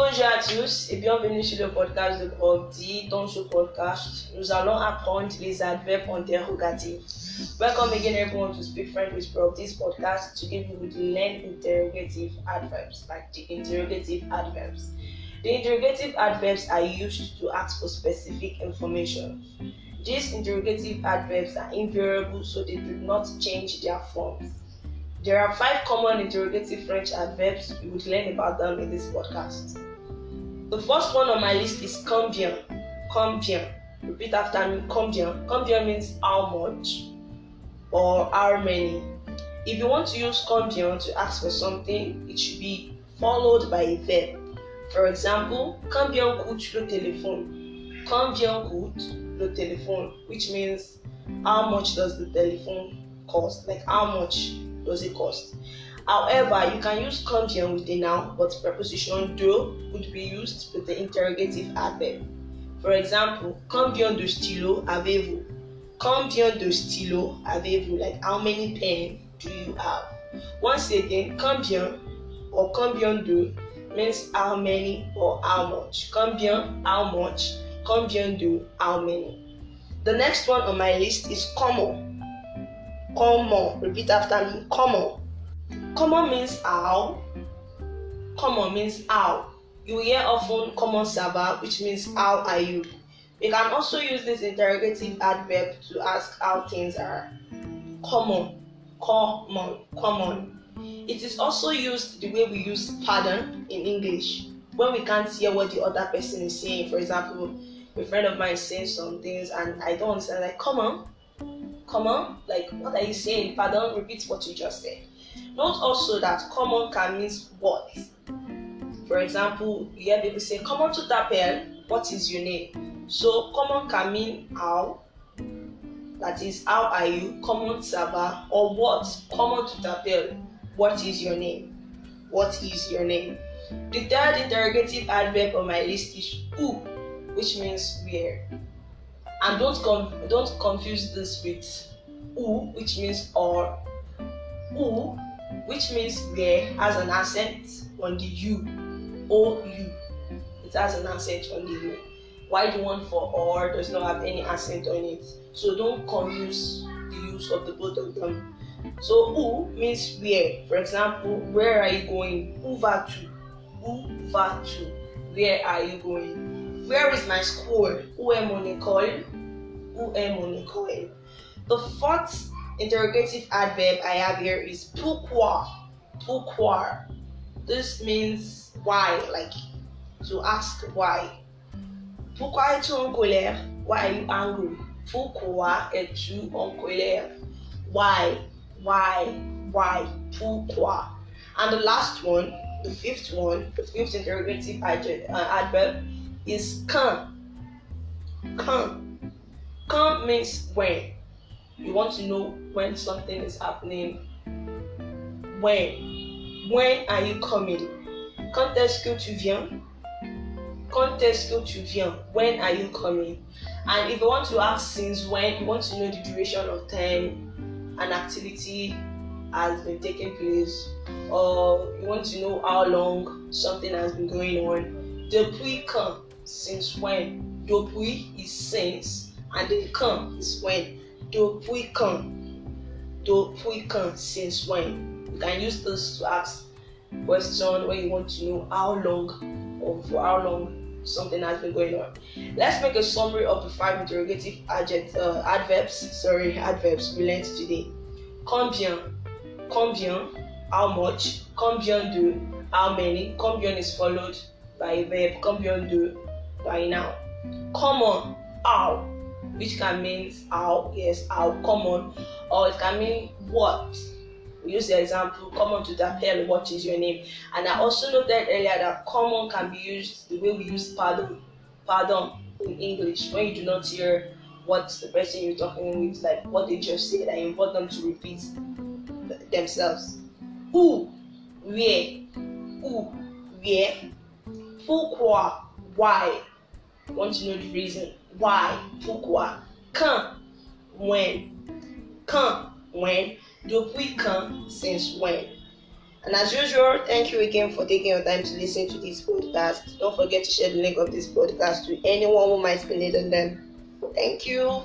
Bonjour à tous et bienvenue sur le podcast de Prof Dans ce podcast, nous allons apprendre les adverbes interrogatifs. Welcome again everyone to Speak French with Prof This podcast today we will learn interrogative adverbs, like the interrogative adverbs. The interrogative adverbs are used to ask for specific information. These interrogative adverbs are invariable so they do not change their forms. There are five common interrogative French adverbs. We would learn about them in this podcast. The first one on my list is combien. Combien. Repeat after me. Combien. Combien means how much or how many. If you want to use combien to ask for something, it should be followed by a verb. For example, combien coûte le téléphone? Combien coûte le téléphone? Which means how much does the telephone cost? Like how much does it cost? However, you can use combien with a noun, but preposition de would be used with the interrogative adverb. For example, combien de stylos avez-vous? Combien de stylos avez-vous? Like how many pens do you have? Once again, combien or combien de means how many or how much. Combien, how much. Combien de, how many. The next one on my list is comment. Comment. Repeat after me. Comment. Comment means how. Comment means how. You hear often comment ça va, which means how are you. We can also use this interrogative adverb to ask how things are. Comment, comment, comment. It is also used the way we use pardon in English when we can't hear what the other person is saying. For example, a friend of mine is saying some things and I don't understand. Like, come on, come on. Like, what are you saying? Pardon, repeat what you just said. Note also that comment can mean what. For example, you hear people say, Come on to Tapel, what is your name? So, comment can mean how, that is, how are you? Comment ça va, or what? Common to Tapel, what is your name? What is your name? The third interrogative adverb on my list is who, which means where. And don't, com- don't confuse this with who, which means or. Who, which means where, has an accent on the U. O U. It has an accent on the U. Why the one for or does not have any accent on it? So don't confuse the use of the both of them. So U means where. For example, where are you going? Où vas-tu? Où vas-tu? Where are you going? Where is my school? Où est mon école? Où est mon école? The fourth interrogative adverb I have here is pourquoi. Pourquoi. This means why, like to ask why. Pourquoi es-tu en colère? Why are you angry? Pourquoi es-tu en colère? Why, why, why, pourquoi? And the last one, the fifth one, the fifth interrogative uh, adverb is quand. Quand. Quand means when. You want to know when something is happening. When. When are you coming? Quand est-ce que tu viens? Quand est-ce que tu viens? When are you coming? And if you want to ask since when, you want to know the duration of time an activity has been taking place, or you want to know how long something has been going on. Depuis quand? Since when? Depuis is since, and then quand is when. Depuis quand? Depuis quand? Since when? You can use this to ask question when you want to know how long or for how long something has been going on. Let's make a summary of the five interrogative adject, uh, adverbs, sorry, adverbs we learned today. Combien, combien, how much, combien de, how many, combien is followed by a verb, combien de, by now. Comment, how, which can mean how, yes, how, comment, or it can mean what, we use the example comment to that Dapel, what is your name? And I also noted earlier that comment can be used the way we use pardon, pardon in English when you do not hear what the person you're talking with, like what they just said, you want them to repeat themselves. Who, where, who, where, pourquoi, why. Want to know the reason why? Pourquoi? Quand, when, quand, when Depuis quand, since when. And as usual, thank you again for taking your time to listen to this podcast. Don't forget to share the link of this podcast to anyone who might be needing them. Thank you.